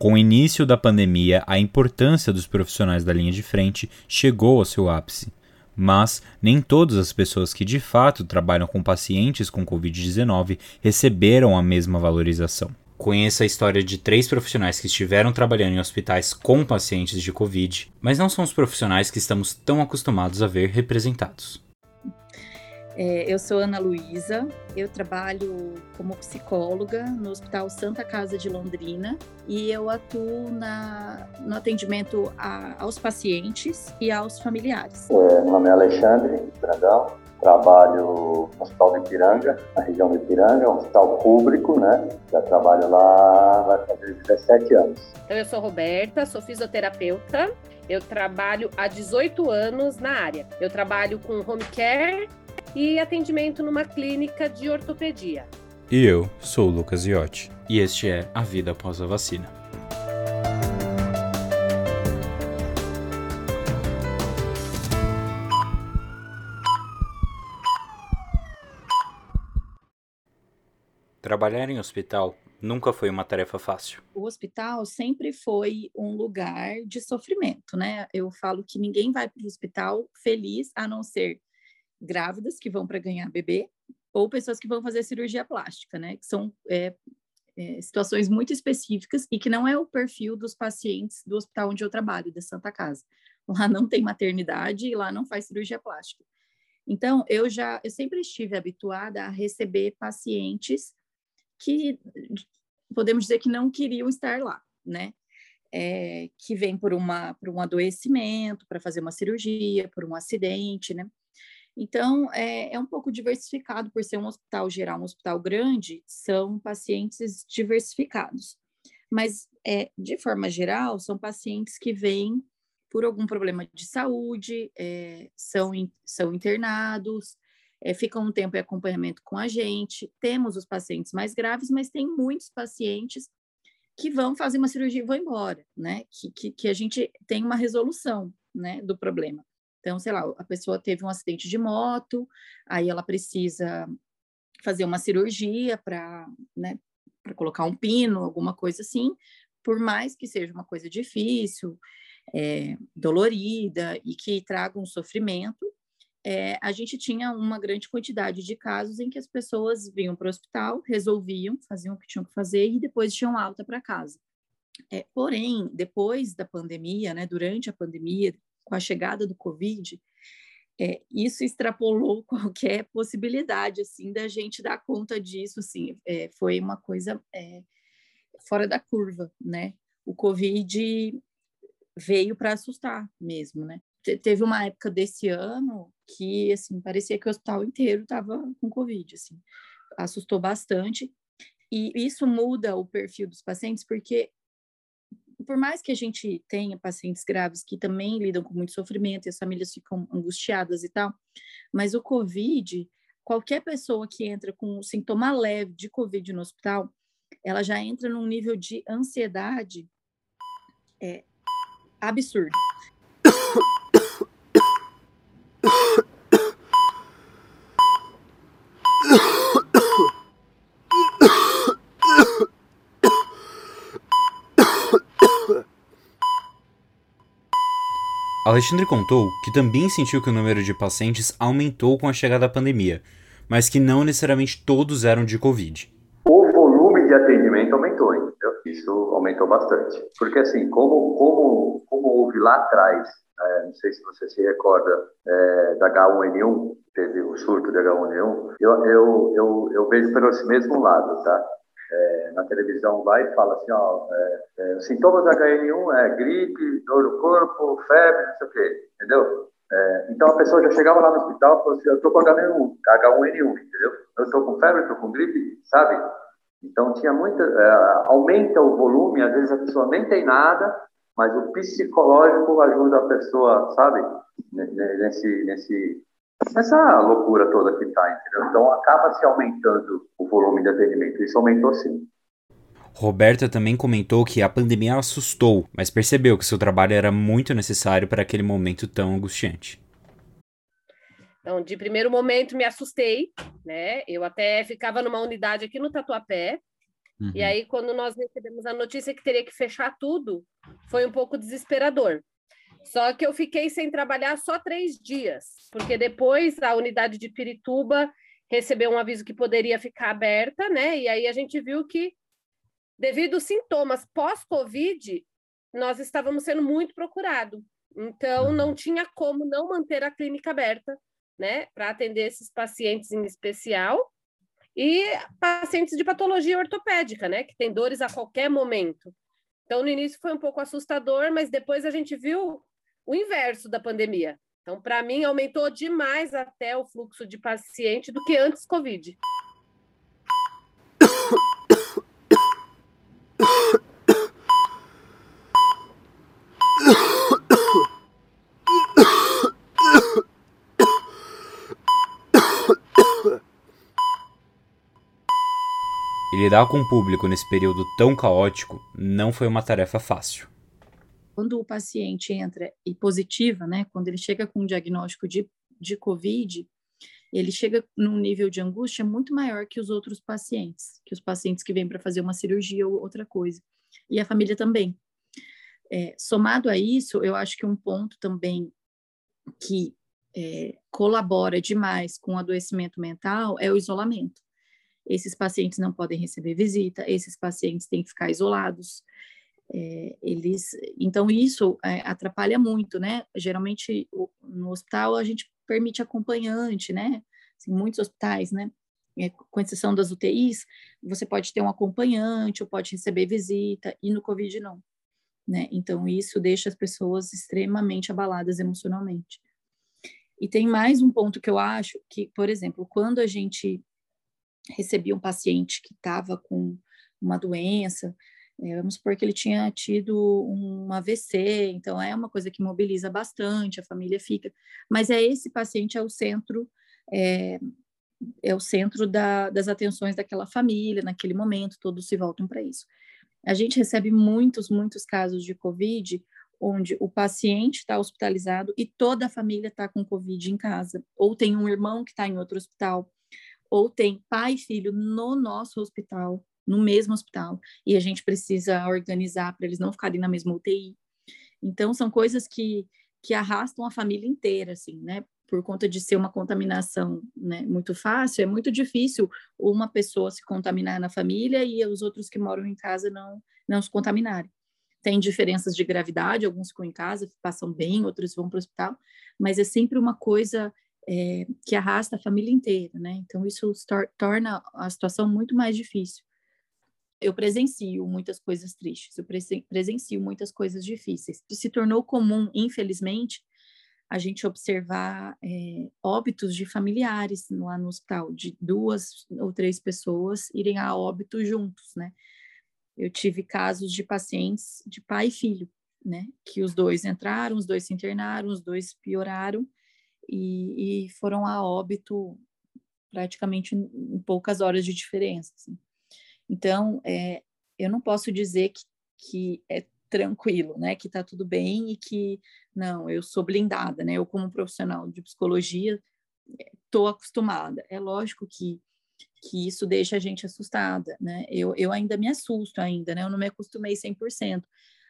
Com o início da pandemia, a importância dos profissionais da linha de frente chegou ao seu ápice. Mas nem todas as pessoas que de fato trabalham com pacientes com Covid-19 receberam a mesma valorização. Conheça a história de três profissionais que estiveram trabalhando em hospitais com pacientes de Covid, mas não são os profissionais que estamos tão acostumados a ver representados. É, eu sou Ana Luísa, eu trabalho como psicóloga no Hospital Santa Casa de Londrina e eu atuo na, no atendimento a, aos pacientes e aos familiares. É, meu nome é Alexandre Brandão, trabalho no Hospital de Ipiranga, na região de Ipiranga, um hospital público, né? Já trabalho lá vai fazer 17 anos. Então, eu sou Roberta, sou fisioterapeuta. Eu trabalho há 18 anos na área. Eu trabalho com home care e atendimento numa clínica de ortopedia. E eu sou o Lucas Iotti, e este é A Vida Após a Vacina. Trabalhar em hospital nunca foi uma tarefa fácil. O hospital sempre foi um lugar de sofrimento, né? Eu falo que ninguém vai para o hospital feliz a não ser grávidas que vão para ganhar bebê ou pessoas que vão fazer cirurgia plástica, né? Que são é, é, situações muito específicas e que não é o perfil dos pacientes do hospital onde eu trabalho, da Santa Casa. Lá não tem maternidade e lá não faz cirurgia plástica. Então, eu já, eu sempre estive habituada a receber pacientes que podemos dizer que não queriam estar lá, né? É, que vem por, uma, por um adoecimento, para fazer uma cirurgia, por um acidente, né? Então, é, é, um pouco diversificado, por ser um hospital geral, um hospital grande, são pacientes diversificados. Mas, é, de forma geral, são pacientes que vêm por algum problema de saúde, é, são, são internados, é, ficam um tempo em acompanhamento com a gente. Temos os pacientes mais graves, mas tem muitos pacientes que vão fazer uma cirurgia e vão embora, né? Que, que, que a gente tem uma resolução né, do problema. Então, sei lá, a pessoa teve um acidente de moto, aí ela precisa fazer uma cirurgia para né, colocar um pino, alguma coisa assim, por mais que seja uma coisa difícil, é, dolorida e que traga um sofrimento, é, a gente tinha uma grande quantidade de casos em que as pessoas vinham para o hospital, resolviam, faziam o que tinham que fazer e depois tinham alta para casa. É, porém, depois da pandemia, né, durante a pandemia, com a chegada do Covid, é, isso extrapolou qualquer possibilidade, assim, da gente dar conta disso, assim, é, foi uma coisa é, fora da curva, né? O Covid veio para assustar mesmo, né? Te teve uma época desse ano que, assim, parecia que o hospital inteiro estava com Covid, assim, assustou bastante, e isso muda o perfil dos pacientes, porque por mais que a gente tenha pacientes graves que também lidam com muito sofrimento e as famílias ficam angustiadas e tal, mas o COVID, qualquer pessoa que entra com um sintoma leve de COVID no hospital, ela já entra num nível de ansiedade é, absurdo. Alexandre contou que também sentiu que o número de pacientes aumentou com a chegada da pandemia, mas que não necessariamente todos eram de Covid. O volume de atendimento aumentou, entendeu? Isso aumentou bastante. Porque assim, como, como, como houve lá atrás, é, não sei se você se recorda é, da H1N1, teve o surto de H1N1, eu, eu, eu, eu vejo pelo esse mesmo lado, tá? É, na televisão vai e fala assim, ó, é, é, os sintomas da HN1 é gripe, dor no corpo, febre, não sei o quê, entendeu? É, então a pessoa já chegava lá no hospital e falou assim, eu estou com H1N1, H1N1, entendeu? Eu estou com febre, estou com gripe, sabe? Então tinha muita, é, aumenta o volume, às vezes a pessoa nem tem nada, mas o psicológico ajuda a pessoa, sabe? Nesse, nesse, essa loucura toda que está, entendeu? Então acaba se aumentando o volume de atendimento. Isso aumentou sim. Roberta também comentou que a pandemia assustou, mas percebeu que seu trabalho era muito necessário para aquele momento tão angustiante. Então, de primeiro momento me assustei, né? Eu até ficava numa unidade aqui no Tatuapé Uhum. E aí, quando nós recebemos a notícia que teria que fechar tudo, foi um pouco desesperador. Só que eu fiquei sem trabalhar só três dias, porque depois a unidade de Pirituba recebeu um aviso que poderia ficar aberta, né? E aí a gente viu que, devido aos sintomas pós-Covid, nós estávamos sendo muito procurados. Então, não tinha como não manter a clínica aberta, né, para atender esses pacientes em especial e pacientes de patologia ortopédica, né, que tem dores a qualquer momento. Então, no início foi um pouco assustador, mas depois a gente viu o inverso da pandemia. Então, para mim, aumentou demais até o fluxo de paciente do que antes Covid. E lidar com o público nesse período tão caótico não foi uma tarefa fácil. Quando o paciente entra e positiva, né, quando ele chega com um diagnóstico de, de COVID, ele chega num nível de angústia muito maior que os outros pacientes, que os pacientes que vêm para fazer uma cirurgia ou outra coisa. E a família também. É, somado a isso, eu acho que um ponto também que é, colabora demais com o adoecimento mental é o isolamento esses pacientes não podem receber visita, esses pacientes têm que ficar isolados. É, eles, então isso é, atrapalha muito, né? Geralmente no hospital a gente permite acompanhante, né? Assim, muitos hospitais, né? É, com exceção das UTIs, você pode ter um acompanhante ou pode receber visita e no COVID não, né? Então isso deixa as pessoas extremamente abaladas emocionalmente. E tem mais um ponto que eu acho que, por exemplo, quando a gente recebi um paciente que estava com uma doença, vamos supor que ele tinha tido um AVC, então é uma coisa que mobiliza bastante, a família fica, mas é esse paciente é o centro, é, é o centro da, das atenções daquela família naquele momento, todos se voltam para isso. A gente recebe muitos, muitos casos de COVID onde o paciente está hospitalizado e toda a família está com COVID em casa, ou tem um irmão que está em outro hospital, ou tem pai e filho no nosso hospital, no mesmo hospital, e a gente precisa organizar para eles não ficarem na mesma UTI. Então, são coisas que, que arrastam a família inteira, assim, né? Por conta de ser uma contaminação né, muito fácil, é muito difícil uma pessoa se contaminar na família e os outros que moram em casa não, não se contaminarem. Tem diferenças de gravidade, alguns ficam em casa, passam bem, outros vão para o hospital, mas é sempre uma coisa é, que arrasta a família inteira, né? Então isso tor torna a situação muito mais difícil. Eu presencio muitas coisas tristes, eu presencio muitas coisas difíceis. Se tornou comum, infelizmente, a gente observar é, óbitos de familiares lá no hospital, de duas ou três pessoas irem a óbito juntos, né? Eu tive casos de pacientes de pai e filho, né? Que os dois entraram, os dois se internaram, os dois pioraram, e, e foram a óbito praticamente em poucas horas de diferença. Assim. Então, é, eu não posso dizer que, que é tranquilo, né, que está tudo bem e que não, eu sou blindada, né? Eu como profissional de psicologia estou acostumada. É lógico que que isso deixa a gente assustada, né? Eu, eu ainda me assusto ainda, né? Eu não me acostumei 100%,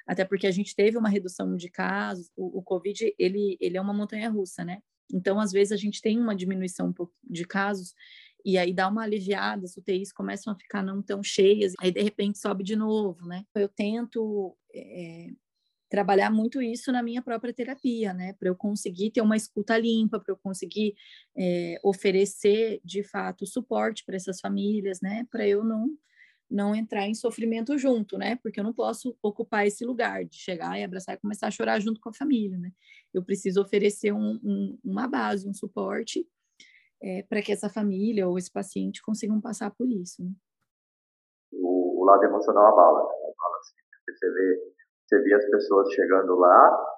até porque a gente teve uma redução de casos, o, o Covid, ele, ele é uma montanha russa, né? Então, às vezes, a gente tem uma diminuição de casos e aí dá uma aliviada, as UTIs começam a ficar não tão cheias, aí de repente sobe de novo, né? Eu tento é, trabalhar muito isso na minha própria terapia, né? Para eu conseguir ter uma escuta limpa, para eu conseguir é, oferecer de fato suporte para essas famílias, né? Para eu não não entrar em sofrimento junto, né? Porque eu não posso ocupar esse lugar de chegar e abraçar e começar a chorar junto com a família, né? Eu preciso oferecer um, um, uma base, um suporte é, para que essa família ou esse paciente consigam passar por isso. Né? O, o, lado emocional abala, né? abala assim, você vê, você vê as pessoas chegando lá,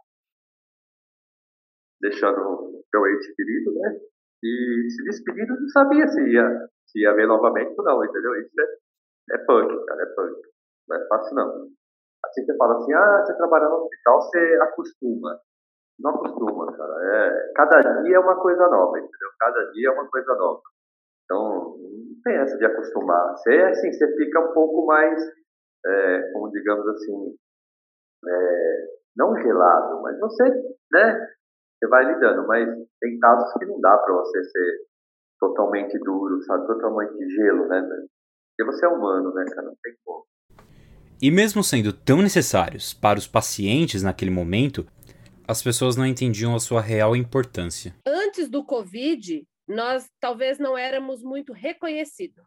deixando o seu ente querido, né? E se despedindo, não sabia se ia, se ia ver novamente ou não, entendeu? Isso é é punk, cara, é punk. Não é fácil, não. Assim você fala assim, ah, você trabalha no hospital, você acostuma. Não acostuma, cara. É, cada dia é uma coisa nova, entendeu? Cada dia é uma coisa nova. Então, tem essa de acostumar. Você, assim, você fica um pouco mais, é, como digamos assim, é, não gelado, mas você, né, você vai lidando. Mas tem casos que não dá para você ser totalmente duro, sabe, totalmente gelo, né, porque você é humano, né, cara, não tem como. E mesmo sendo tão necessários para os pacientes naquele momento, as pessoas não entendiam a sua real importância. Antes do Covid, nós talvez não éramos muito reconhecidos,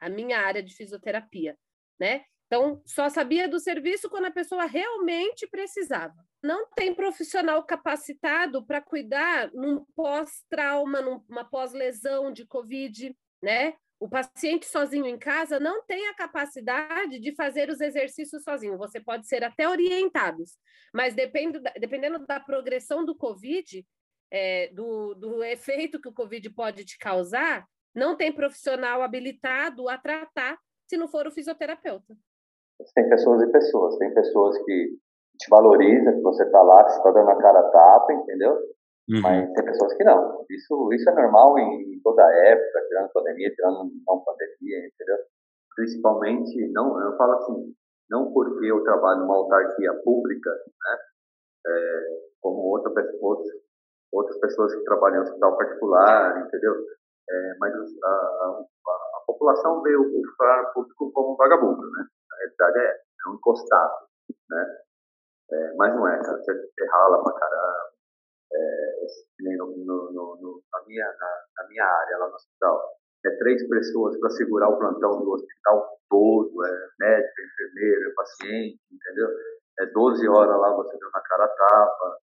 a minha área de fisioterapia, né? Então, só sabia do serviço quando a pessoa realmente precisava. Não tem profissional capacitado para cuidar num pós-trauma, numa pós-lesão de Covid, né? O paciente sozinho em casa não tem a capacidade de fazer os exercícios sozinho. Você pode ser até orientados, mas depende, dependendo da progressão do COVID, é, do, do efeito que o Covid pode te causar, não tem profissional habilitado a tratar se não for o fisioterapeuta. Tem pessoas e pessoas. Tem pessoas que te valorizam, que você está lá, que você está dando a cara a tapa, entendeu? Uhum. Mas tem pessoas que não. Isso, isso é normal em, toda época, tirando pandemia, tirando não pandemia, entendeu? Principalmente, não, eu falo assim, não porque eu trabalho numa autarquia pública, né? É, como outra, outros, outras pessoas que trabalham em hospital particular, entendeu? É, mas a, a, a, população vê o funcionário público como um vagabundo, né? A realidade é, é um encostado, né? É, mas não é, cara. Você, você rala pra caramba, é, no, no, no, na, minha, na, na, minha área, lá no hospital, é três pessoas para segurar o plantão do hospital todo, é médico, é enfermeiro, é paciente, entendeu? É 12 horas lá você deu na cara tapa.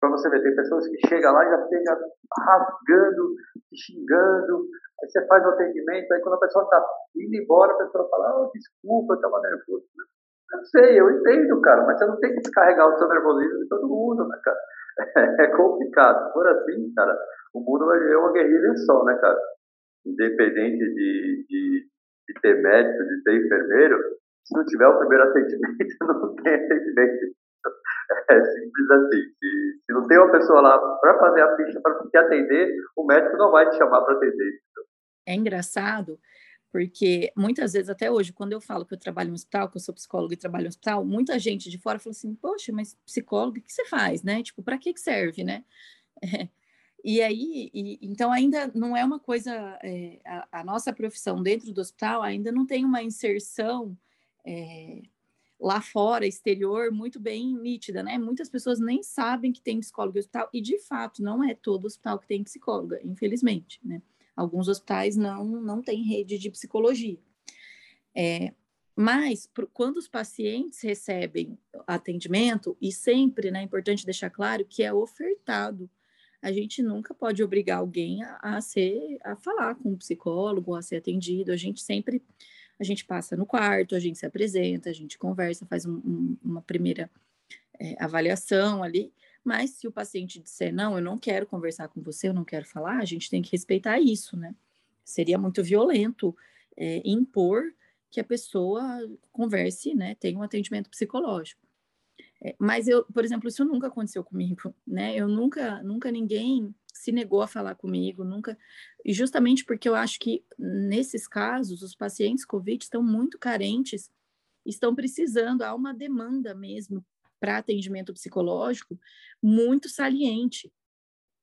Para você ver, tem pessoas que chegam lá e já chega rasgando, xingando, aí você faz o atendimento, aí quando a pessoa está indo embora, a pessoa fala, oh, desculpa, eu estava nervoso. Eu sei, eu entendo, cara, mas você não tem que descarregar o seu nervosismo de todo mundo, né, cara? é complicado. Por assim, cara, o mundo vai viver uma guerrilha só, né, cara? Independente de, de, de ter médico, de ter enfermeiro, se não tiver o primeiro atendimento, não tem atendimento. É simples assim. Se, se não tem uma pessoa lá para fazer a ficha, para te atender, o médico não vai te chamar para atender. É engraçado porque muitas vezes, até hoje, quando eu falo que eu trabalho no hospital, que eu sou psicóloga e trabalho no hospital, muita gente de fora fala assim: Poxa, mas psicólogo, o que você faz, né? Tipo, para que serve, né? É. E aí, e, então ainda não é uma coisa, é, a, a, nossa profissão dentro do hospital ainda não tem uma inserção é, lá fora, exterior, muito bem nítida, né? Muitas pessoas nem sabem que tem psicólogo hospital, e de fato não é todo hospital que tem psicóloga, infelizmente, né? Alguns hospitais não, não têm rede de psicologia. É, mas, por, quando os pacientes recebem atendimento, e sempre né, é importante deixar claro que é ofertado, a gente nunca pode obrigar alguém a, a ser, a falar com um psicólogo, a ser atendido. A gente sempre, a gente passa no quarto, a gente se apresenta, a gente conversa, faz um, um, uma primeira é, avaliação ali, mas se o paciente disser, não, eu não quero conversar com você, eu não quero falar, a gente tem que respeitar isso, né? Seria muito violento é, impor que a pessoa converse, né? Tenha um atendimento psicológico. É, mas eu, por exemplo, isso nunca aconteceu comigo, né? Eu nunca, nunca ninguém se negou a falar comigo, nunca. E justamente porque eu acho que nesses casos os pacientes COVID estão muito carentes, estão precisando, há uma demanda mesmo para atendimento psicológico muito saliente.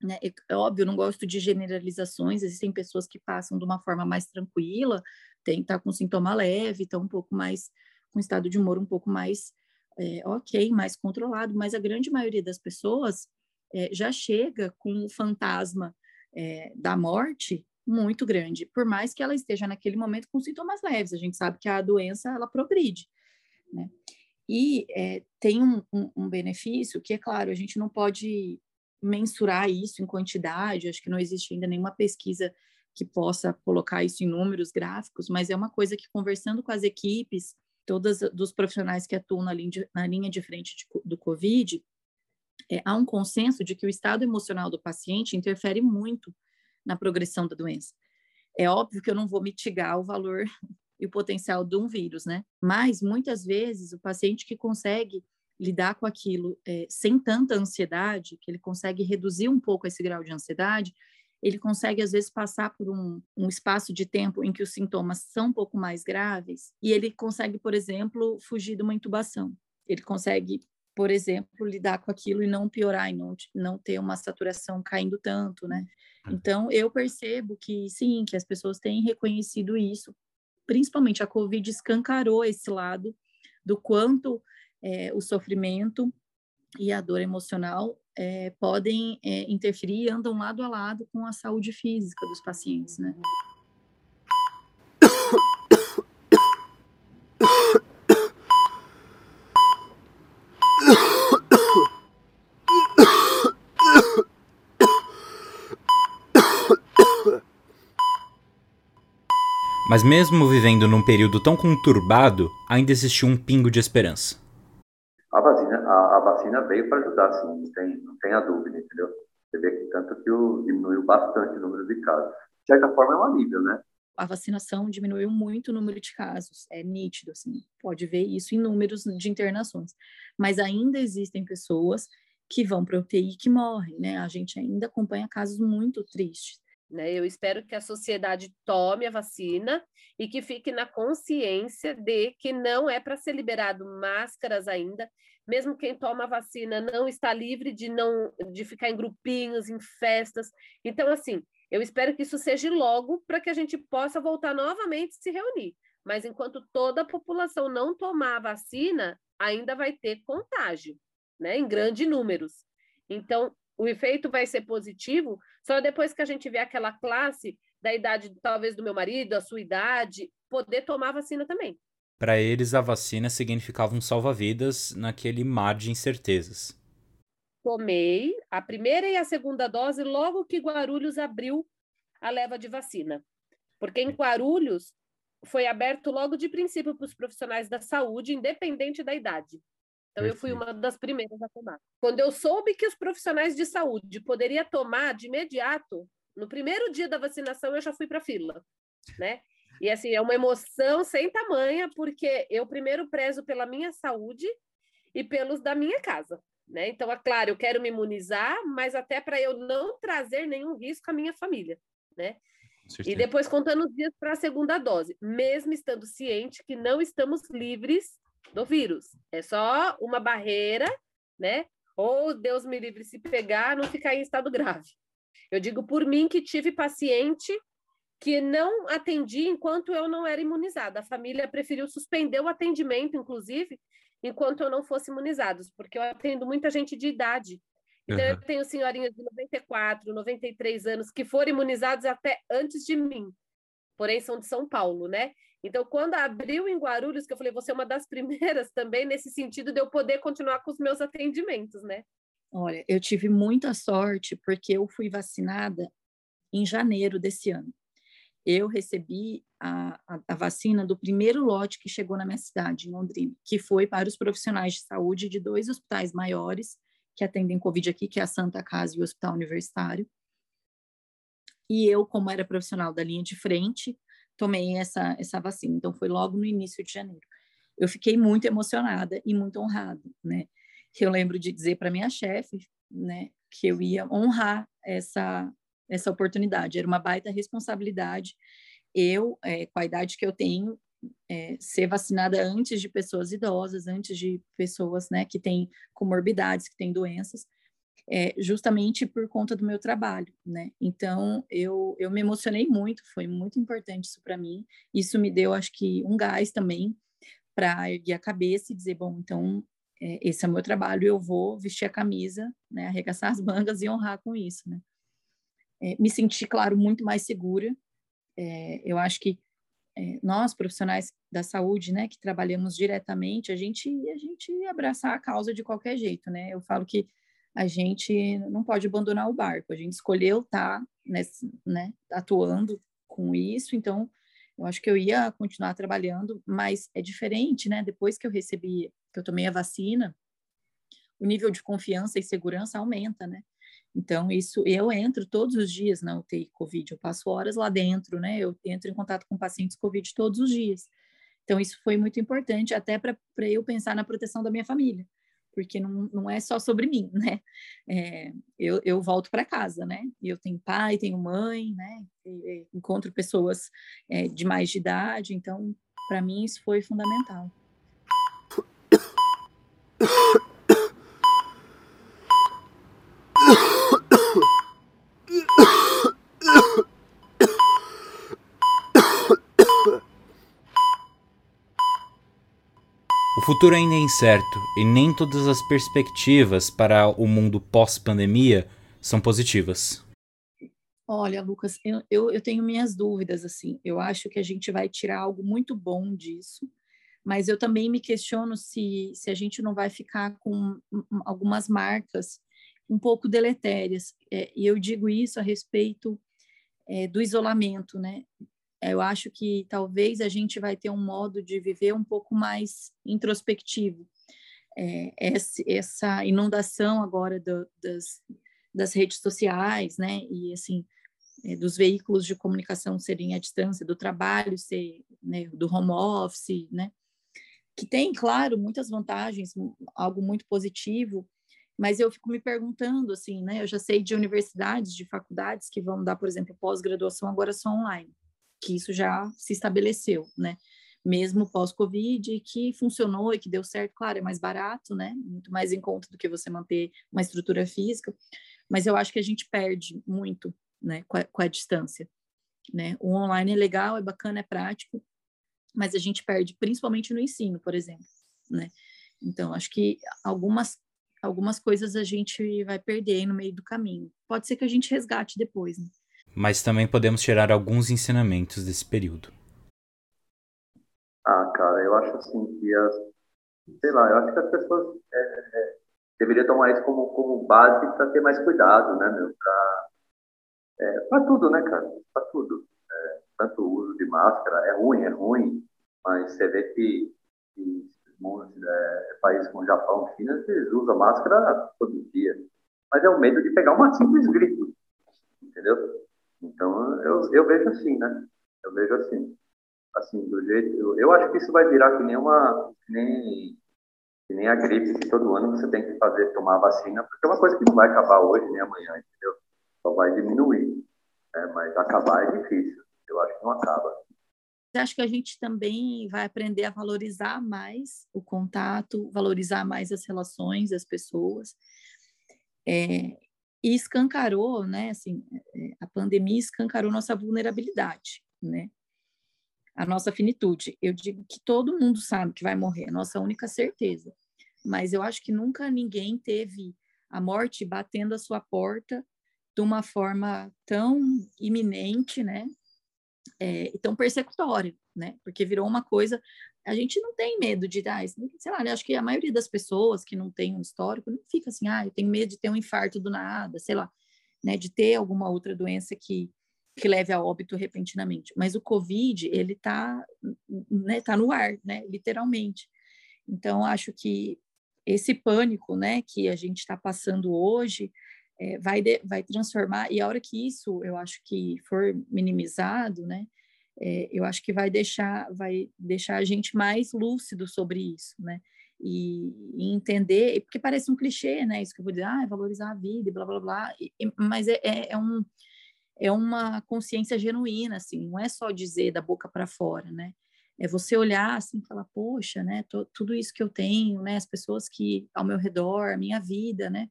Né? É, óbvio, não gosto de generalizações, existem pessoas que passam de uma forma mais tranquila, tem estar tá com sintoma leve, estão um pouco mais, com estado de humor um pouco mais é, ok, mais controlado, mas a grande maioria das pessoas é, já chega com o fantasma é, da morte muito grande, por mais que ela esteja naquele momento com sintomas leves, a gente sabe que a doença ela progride, né? E é, tem um, um, um, benefício que, é claro, a gente não pode mensurar isso em quantidade, acho que não existe ainda nenhuma pesquisa que possa colocar isso em números gráficos, mas é uma coisa que, conversando com as equipes, todas dos profissionais que atuam na linha de, na linha de frente de, do COVID, é, há um consenso de que o estado emocional do paciente interfere muito na progressão da doença. É óbvio que eu não vou mitigar o valor e o potencial de um vírus, né? Mas muitas vezes o paciente que consegue lidar com aquilo é, sem tanta ansiedade, que ele consegue reduzir um pouco esse grau de ansiedade, ele consegue, às vezes, passar por um, um espaço de tempo em que os sintomas são um pouco mais graves e ele consegue, por exemplo, fugir de uma intubação. Ele consegue, por exemplo, lidar com aquilo e não piorar, e não, não ter uma saturação caindo tanto, né? Uhum. Então, eu percebo que, sim, que as pessoas têm reconhecido isso, principalmente a Covid escancarou esse lado do quanto é, o sofrimento e a dor emocional é, podem é, interferir e andam lado a lado com a saúde física dos pacientes, né? Mas mesmo vivendo num período tão conturbado, ainda existiu um pingo de esperança. A vacina, a, a vacina veio para ajudar, sim, não tem, não tem a dúvida, entendeu? Você vê que tanto que o, diminuiu bastante o número de casos. De certa forma, é um alívio, né? A vacinação diminuiu muito o número de casos, é nítido, assim, pode ver isso em números de internações. Mas ainda existem pessoas que vão para UTI e que morrem, né? A gente ainda acompanha casos muito tristes. Né? Eu espero que a sociedade tome a vacina e que fique na consciência de que não é para ser liberado máscaras ainda, mesmo quem toma a vacina não está livre de não de ficar em grupinhos, em festas. Então, assim, eu espero que isso seja logo para que a gente possa voltar novamente se reunir. Mas enquanto toda a população não tomar a vacina, ainda vai ter contágio, né? Em grandes números. Então, o efeito vai ser positivo só depois que a gente vê aquela classe da idade, talvez, do meu marido, a sua idade, poder tomar vacina também. Para eles, a vacina significava um salva-vidas naquele mar de incertezas. Tomei a primeira e a segunda dose logo que Guarulhos abriu a leva de vacina. Porque em Guarulhos foi aberto logo de princípio para os profissionais da saúde, independente da idade. Então, eu fui uma das primeiras a tomar. Quando eu soube que os profissionais de saúde poderiam tomar de imediato, no primeiro dia da vacinação, eu já fui para a fila, né? E assim, é uma emoção sem tamanha, porque eu primeiro prezo pela minha saúde e pelos da minha casa, né? Então, é claro, eu quero me imunizar, mas até para eu não trazer nenhum risco à minha família, né? E depois contando os dias para a segunda dose, mesmo estando ciente que não estamos livres do vírus. É só uma barreira, né? Ou Deus me livre se pegar, não ficar em estado grave. Eu digo por mim que tive paciente que não atendi enquanto eu não era imunizada. A família preferiu suspender o atendimento, inclusive, enquanto eu não fosse imunizada, porque eu atendo muita gente de idade. Então, uhum. eu tenho senhorinhas de 94, 93 anos que foram imunizadas até antes de mim, porém são de São Paulo, né? Então, quando abriu em Guarulhos, que eu falei, você é uma das primeiras também, nesse sentido de eu poder continuar com os meus atendimentos, né? Olha, eu tive muita sorte porque eu fui vacinada em janeiro desse ano. Eu recebi a, a, a, vacina do primeiro lote que chegou na minha cidade, em Londrina, que foi para os profissionais de saúde de dois hospitais maiores que atendem Covid aqui, que é a Santa Casa e o Hospital Universitário. E eu, como era profissional da linha de frente, tomei essa, essa vacina. Então, foi logo no início de janeiro. Eu fiquei muito emocionada e muito honrada, né? Eu lembro de dizer para minha chefe, né, que eu ia honrar essa, essa oportunidade. Era uma baita responsabilidade. Eu, é, com a idade que eu tenho, é, ser vacinada antes de pessoas idosas, antes de pessoas, né, que têm comorbidades, que têm doenças é, justamente por conta do meu trabalho, né? Então eu, eu me emocionei muito, foi muito importante isso para mim. Isso me deu, acho que, um gás também para erguer a cabeça e dizer, bom, então é, esse é o meu trabalho, eu vou vestir a camisa, né? Arregaçar as mangas e honrar com isso, né? É, me senti, claro, muito mais segura. É, eu acho que é, nós profissionais da saúde, né, que trabalhamos diretamente, a gente a gente abraçar a causa de qualquer jeito, né? Eu falo que a gente não pode abandonar o barco. A gente escolheu estar tá nesse, né, atuando com isso, então eu acho que eu ia continuar trabalhando, mas é diferente, né? Depois que eu recebi, que eu tomei a vacina, o nível de confiança e segurança aumenta, né? Então, isso, eu entro todos os dias na UTI Covid, eu passo horas lá dentro, né? Eu entro em contato com pacientes Covid todos os dias. Então, isso foi muito importante, até para eu pensar na proteção da minha família porque não, não é só sobre mim, né? É, eu, eu volto para casa, né? E eu tenho pai, tenho mãe, né? E, e, encontro pessoas é, de mais de idade, então, para mim, isso foi fundamental. futuro ainda é incerto e nem todas as perspectivas para o mundo pós-pandemia são positivas. Olha, Lucas, eu, eu, eu, tenho minhas dúvidas, assim. Eu acho que a gente vai tirar algo muito bom disso, mas eu também me questiono se, se a gente não vai ficar com algumas marcas um pouco deletérias. É, e eu digo isso a respeito é, do isolamento, né? Eu acho que talvez a gente vai ter um modo de viver um pouco mais introspectivo. É, essa inundação agora do, das, das redes sociais, né, e assim, é, dos veículos de comunicação serem à distância, do trabalho ser, né, do home office, né, que tem, claro, muitas vantagens, algo muito positivo, mas eu fico me perguntando, assim, né, eu já sei de universidades, de faculdades que vão dar, por exemplo, pós-graduação agora só online que isso já se estabeleceu, né? Mesmo pós-Covid, que funcionou e que deu certo, claro, é mais barato, né? Muito mais em conta do que você manter uma estrutura física, mas eu acho que a gente perde muito, né, com a, com a distância, né? O online é legal, é bacana, é prático, mas a gente perde principalmente no ensino, por exemplo, né? Então, acho que algumas algumas coisas a gente vai perder no meio do caminho. Pode ser que a gente resgate depois, né? Mas também podemos tirar alguns ensinamentos desse período. Ah, cara, eu acho assim que as, sei lá, eu acho que as pessoas é, é, deveriam tomar isso como, como base para ter mais cuidado, né, meu? Para é, tudo, né, cara? Para tudo. É, tanto o uso de máscara, é ruim, é ruim, mas você vê que, que é, países como Japão, China, eles usam máscara todo dia. Mas é o medo de pegar uma simples gripe, entendeu? Então, eu, eu vejo assim, né? Eu vejo assim. Assim, do jeito. Eu, eu acho que isso vai virar que nem uma. Que nem, que nem a gripe, que todo ano você tem que fazer, tomar vacina, porque é uma coisa que não vai acabar hoje nem amanhã, entendeu? Só vai diminuir. Né? Mas acabar é difícil. Eu acho que não acaba. Acha que a gente também vai aprender a valorizar mais o contato, valorizar mais as relações, as pessoas? É, e escancarou, né, assim, é, a pandemia escancarou nossa vulnerabilidade, né, a nossa finitude. Eu digo que todo mundo sabe que vai morrer, é a nossa única certeza, mas eu acho que nunca ninguém teve a morte batendo a sua porta de uma forma tão iminente, né, é, e tão persecutória, né, porque virou uma coisa a gente não tem medo de dar, sei lá, acho que a maioria das pessoas que não tem um histórico não fica assim, ah, eu tenho medo de ter um infarto do nada, sei lá, né, de ter alguma outra doença que que leve a óbito repentinamente. Mas o COVID, ele tá, né, tá no ar, né, literalmente. Então, acho que esse pânico, né, que a gente está passando hoje, é, vai, de, vai transformar, e a hora que isso, eu acho que for minimizado, né, é, eu acho que vai deixar, vai deixar a gente mais lúcido sobre isso, né? E, e, entender, porque parece um clichê, né? Isso que eu vou dizer, ah, é valorizar a vida e blá blá blá, e, mas é, é, é, um, é uma consciência genuína, assim, não é só dizer da boca para fora, né? É você olhar assim e falar, poxa, né? Tô, tudo isso que eu tenho, né? As pessoas que ao meu redor, a minha vida, né?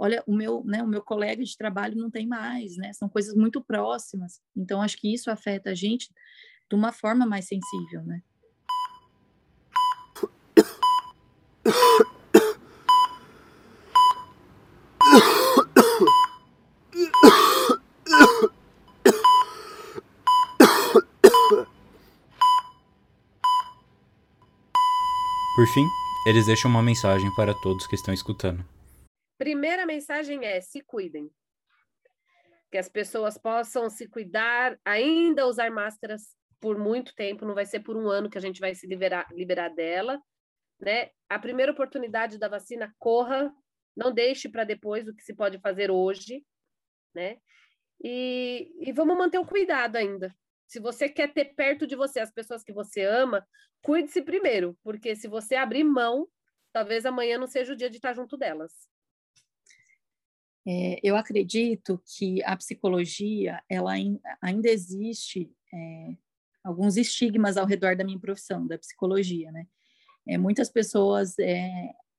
Olha, o meu, né, o meu colega de trabalho não tem mais, né? São coisas muito próximas. Então, acho que isso afeta a gente de uma forma mais sensível, né? Por fim, eles deixam uma mensagem para todos que estão escutando. Primeira mensagem é: se cuidem. Que as pessoas possam se cuidar, ainda usar máscaras por muito tempo, não vai ser por um ano que a gente vai se liberar, liberar dela. Né? A primeira oportunidade da vacina, corra, não deixe para depois o que se pode fazer hoje. Né? E, e vamos manter o cuidado ainda. Se você quer ter perto de você as pessoas que você ama, cuide-se primeiro, porque se você abrir mão, talvez amanhã não seja o dia de estar junto delas. É, eu acredito que a psicologia, ela ainda existe é, alguns estigmas ao redor da minha profissão, da psicologia, né? É, muitas pessoas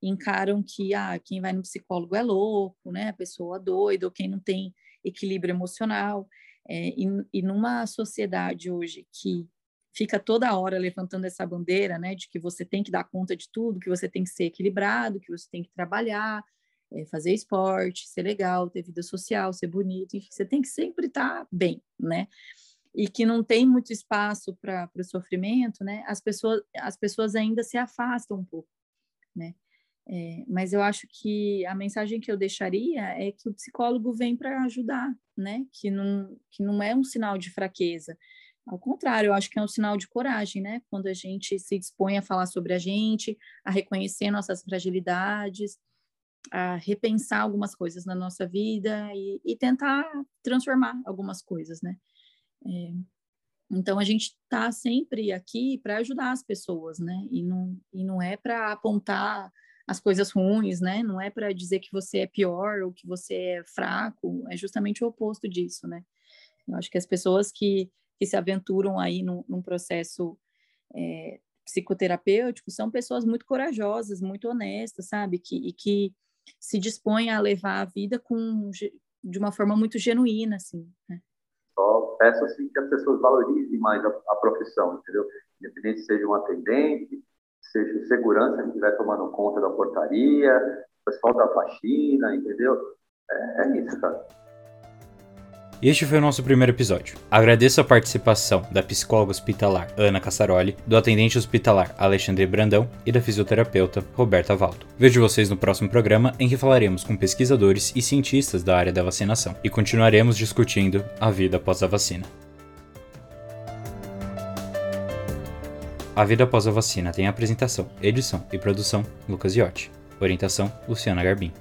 encaram que ah, quem vai no psicólogo é louco, né? Pessoa doida, ou quem não tem equilíbrio emocional. E, e numa sociedade hoje que fica toda hora levantando essa bandeira, né, de que você tem que dar conta de tudo, que você tem que ser equilibrado, que você tem que trabalhar, é, fazer esporte, ser legal, ter vida social, ser bonito, enfim, você tem que sempre estar tá bem, né? E que não tem muito espaço para o sofrimento, né? As pessoas, as pessoas ainda se afastam um pouco, né? É, mas eu acho que a mensagem que eu deixaria é que o psicólogo vem para ajudar, né? Que não, que não é um sinal de fraqueza. Ao contrário, eu acho que é um sinal de coragem, né? Quando a gente se dispõe a falar sobre a gente, a reconhecer nossas fragilidades, a repensar algumas coisas na nossa vida e, e tentar transformar algumas coisas, né? É, então a gente está sempre aqui para ajudar as pessoas, né? E não, e não é para apontar as coisas ruins, né? Não é para dizer que você é pior ou que você é fraco, é justamente o oposto disso, né? Eu acho que as pessoas que, que se aventuram aí num, num processo é, psicoterapêutico são pessoas muito corajosas, muito honestas, sabe? Que, e que se dispõem a levar a vida com, de uma forma muito genuína, assim, né? Só peço, assim, que as pessoas valorizem mais a, a profissão, entendeu? Independente se seja um atendente, seja segurança que estiver tomando conta da portaria, pessoal da faxina, entendeu? É, é isso, cara. Este foi o nosso primeiro episódio. Agradeço a participação da psicóloga hospitalar Ana Cassaroli, do atendente hospitalar Alexandre Brandão e da fisioterapeuta Roberta Valdo. Vejo vocês no próximo programa em que falaremos com pesquisadores e cientistas da área da vacinação e continuaremos discutindo a vida após a vacina. A Vida Após a Vacina tem apresentação, edição e produção Lucas Iotti. Orientação Luciana Garbim.